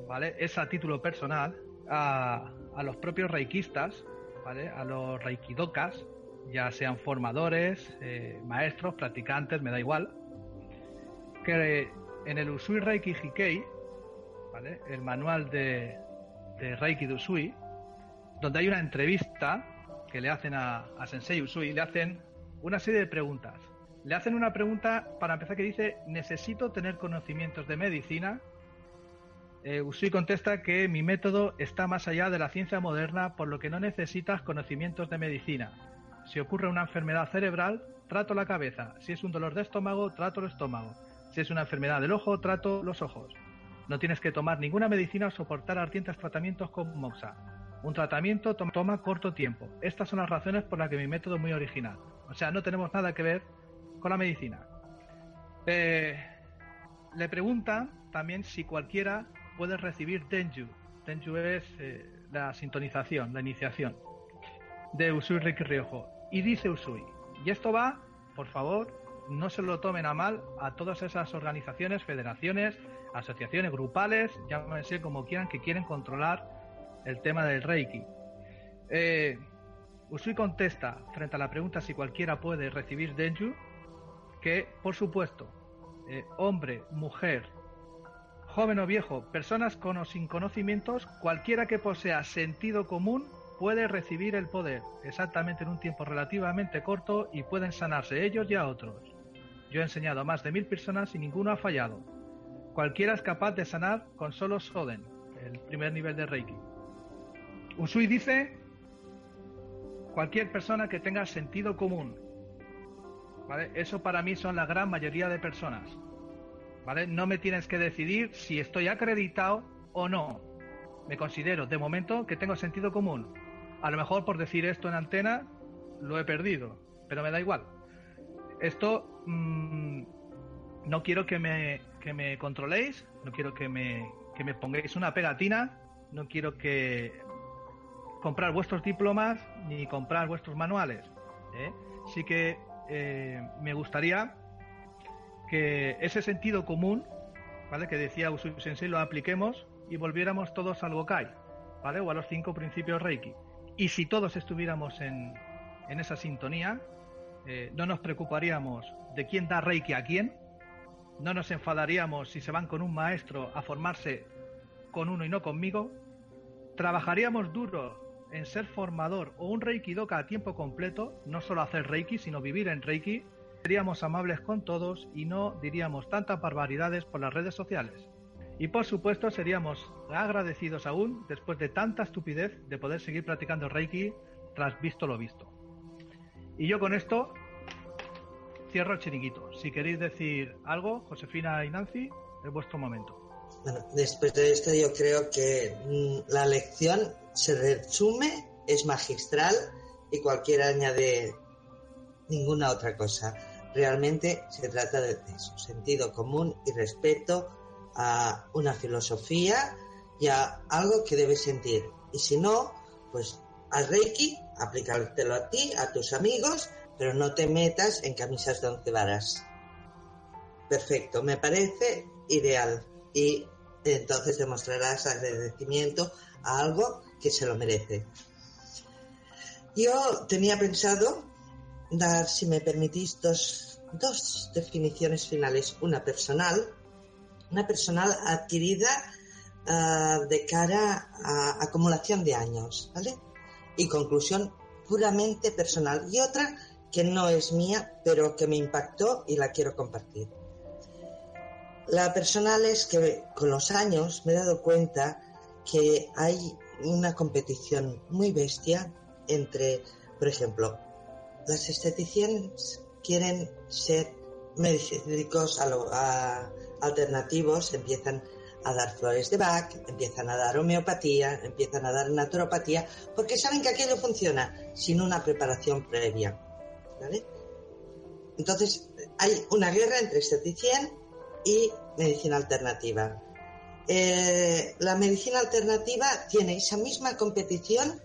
¿vale? Es a título personal, a, a los propios reikistas, ¿vale? A los reikidokas, ya sean formadores, eh, maestros, practicantes, me da igual, que en el Usui Reiki Hikei, ¿vale? El manual de, de Reiki de Usui, donde hay una entrevista que le hacen a, Sensei Usui, le hacen una serie de preguntas. Le hacen una pregunta para empezar que dice, necesito tener conocimientos de medicina. Eh, Usui contesta que mi método está más allá de la ciencia moderna, por lo que no necesitas conocimientos de medicina. Si ocurre una enfermedad cerebral, trato la cabeza. Si es un dolor de estómago, trato el estómago. Si es una enfermedad del ojo, trato los ojos. No tienes que tomar ninguna medicina o soportar ardientes tratamientos con moxa. Un tratamiento toma corto tiempo. Estas son las razones por las que mi método es muy original. O sea, no tenemos nada que ver con la medicina. Eh, le pregunta también si cualquiera puede recibir Denju. Denju es eh, la sintonización, la iniciación de Usui Ricky Riojo. Y dice Usui, y esto va, por favor, no se lo tomen a mal a todas esas organizaciones, federaciones, asociaciones grupales, llámense como quieran, que quieren controlar el tema del Reiki. Eh, Usui contesta frente a la pregunta si cualquiera puede recibir Denju, que por supuesto, eh, hombre, mujer, joven o viejo, personas con o sin conocimientos, cualquiera que posea sentido común puede recibir el poder, exactamente en un tiempo relativamente corto y pueden sanarse ellos y a otros. Yo he enseñado a más de mil personas y ninguno ha fallado. Cualquiera es capaz de sanar con solo Soden, el primer nivel de Reiki. Usui dice cualquier persona que tenga sentido común. ¿Vale? Eso para mí son la gran mayoría de personas. ¿Vale? No me tienes que decidir si estoy acreditado o no. Me considero de momento que tengo sentido común. A lo mejor por decir esto en antena lo he perdido, pero me da igual. Esto mm, no quiero que me, que me controléis, no quiero que me, que me pongáis una pegatina, no quiero que comprar vuestros diplomas ni comprar vuestros manuales. ¿eh? Sí que eh, me gustaría que ese sentido común, ¿vale? Que decía Usui Sensei lo apliquemos y volviéramos todos al Gokai, ¿vale? O a los cinco principios Reiki. Y si todos estuviéramos en, en esa sintonía, eh, no nos preocuparíamos de quién da Reiki a quién, no nos enfadaríamos si se van con un maestro a formarse con uno y no conmigo, trabajaríamos duro en ser formador o un Reiki Doka a tiempo completo, no solo hacer Reiki, sino vivir en Reiki, seríamos amables con todos y no diríamos tantas barbaridades por las redes sociales. Y por supuesto seríamos agradecidos aún, después de tanta estupidez, de poder seguir practicando Reiki tras visto lo visto. Y yo con esto cierro el chiringuito. Si queréis decir algo, Josefina y Nancy, es vuestro momento. Bueno, después de esto yo creo que mm, la lección se resume, es magistral y cualquiera añade ninguna otra cosa. Realmente se trata de eso, sentido común y respeto a una filosofía y a algo que debes sentir. Y si no, pues al Reiki, aplicártelo a ti, a tus amigos, pero no te metas en camisas de once varas. Perfecto, me parece ideal. Y entonces demostrarás agradecimiento a algo que se lo merece. Yo tenía pensado dar, si me permitís, dos, dos definiciones finales. Una personal una personal adquirida ah, de cara a acumulación de años, ¿vale? Y conclusión puramente personal. Y otra que no es mía, pero que me impactó y la quiero compartir. La personal es que con los años me he dado cuenta que hay una competición muy bestia entre, por ejemplo, las esteticianas quieren ser médicos alternativos empiezan a dar flores de Bach, empiezan a dar homeopatía, empiezan a dar naturopatía, porque saben que aquello funciona sin una preparación previa. Entonces, hay una guerra entre esteticien y medicina alternativa. Eh, la medicina alternativa tiene esa misma competición,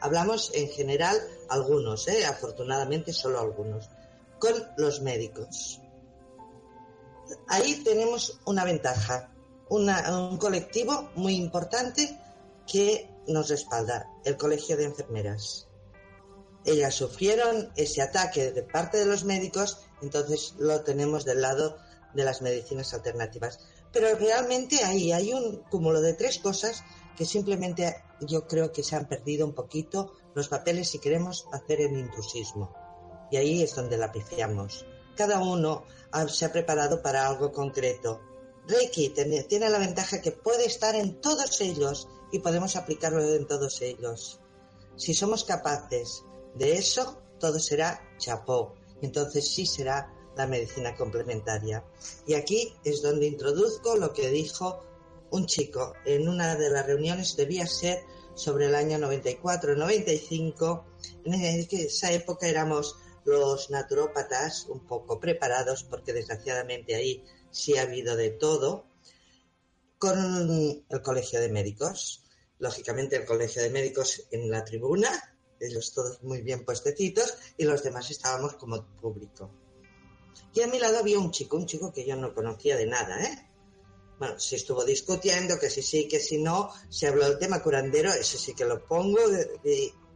hablamos en general algunos, ¿eh? afortunadamente solo algunos, con los médicos ahí tenemos una ventaja, un colectivo muy importante que nos respalda, el Colegio de Enfermeras. Ellas sufrieron ese ataque de parte de los médicos, entonces lo tenemos del lado de las medicinas alternativas. Pero realmente ahí hay un cúmulo de tres cosas que simplemente yo creo que se han perdido un poquito los papeles si queremos hacer el intrusismo. Y ahí es donde la pifiamos. Cada uno se ha preparado para algo concreto. Reiki tiene la ventaja que puede estar en todos ellos y podemos aplicarlo en todos ellos. Si somos capaces de eso, todo será chapó. Entonces sí será la medicina complementaria. Y aquí es donde introduzco lo que dijo un chico en una de las reuniones, debía ser sobre el año 94-95. En esa época éramos los naturópatas un poco preparados, porque desgraciadamente ahí sí ha habido de todo, con el colegio de médicos. Lógicamente el colegio de médicos en la tribuna, ellos todos muy bien puestecitos, y los demás estábamos como público. Y a mi lado había un chico, un chico que yo no conocía de nada, ¿eh? Bueno, se estuvo discutiendo que si sí, que si no, se habló del tema curandero, eso sí que lo pongo,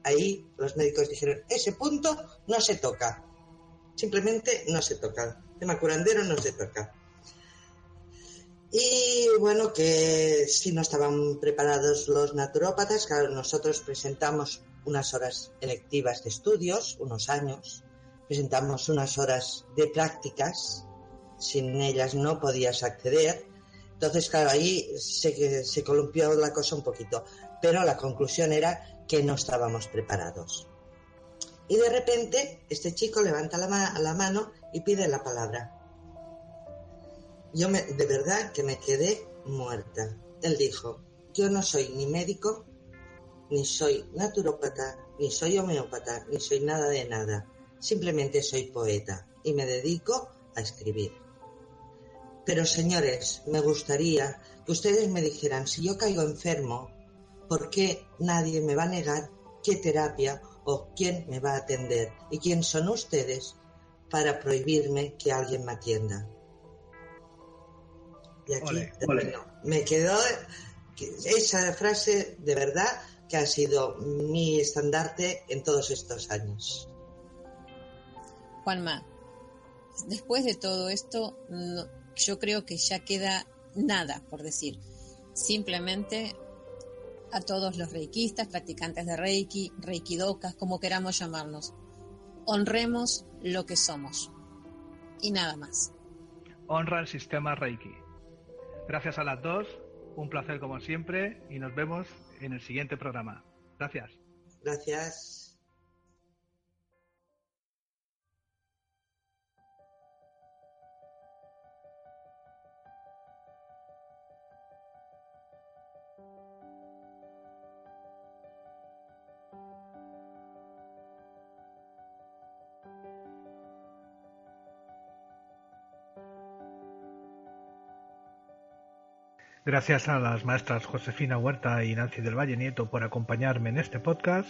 ahí los médicos dijeron, ese punto no se toca. Simplemente no se toca. El tema curandero no se toca. Y bueno, que si no estaban preparados los naturópatas, claro, nosotros presentamos unas horas electivas de estudios, unos años, presentamos unas horas de prácticas, sin ellas no podías acceder. Entonces, claro, ahí se, se columpió la cosa un poquito, pero la conclusión era que no estábamos preparados. Y de repente este chico levanta la, mano y pide la palabra. Yo de verdad que me quedé muerta. Él dijo, yo no soy ni médico, ni soy naturópata, ni soy homeópata, ni soy nada de nada. Simplemente soy poeta y me dedico a escribir. Pero señores, me gustaría que ustedes me dijeran, si yo caigo enfermo, ¿Por qué nadie me va a negar qué terapia o quién me va a atender? ¿Y quién son ustedes para prohibirme que alguien me atienda? Y aquí me quedó esa frase de verdad que ha sido mi estandarte en todos estos años. Juanma, después de todo esto, yo creo que ya queda nada por decir simplemente a todos los reikistas, practicantes de reiki, reikidokas, como queramos llamarnos. Honremos lo que somos. Y nada más. Honra el sistema reiki. Gracias a las dos, un placer como siempre y nos vemos en el siguiente programa. Gracias. Gracias. Gracias a las maestras Josefina Huerta y Nancy del Valle Nieto por acompañarme en este podcast.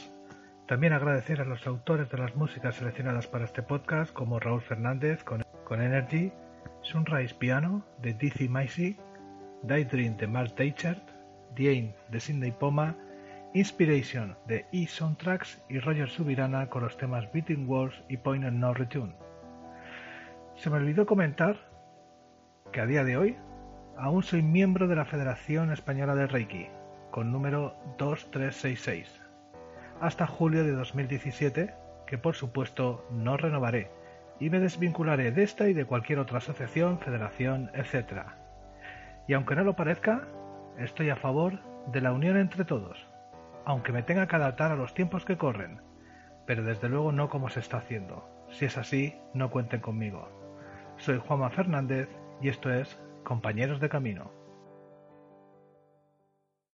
También agradecer a los autores de las músicas seleccionadas para este podcast, como Raúl Fernández con, Energy, Sunrise Piano de Dizzy Maisy, Daydream de Mark Deichert, Diane de Sidney Poma, Inspiration de E Soundtracks y Roger Subirana con los temas Beating Walls y Point and No Return. Se me olvidó comentar que a día de hoy Aún soy miembro de la Federación Española de Reiki, con número 2366, hasta julio de 2017, que por supuesto no renovaré, y me desvincularé de esta y de cualquier otra asociación, federación, etc. Y aunque no lo parezca, estoy a favor de la unión entre todos, aunque me tenga que adaptar a los tiempos que corren, pero desde luego no como se está haciendo. Si es así, no cuenten conmigo. Soy Juanma Fernández y esto es compañeros de camino.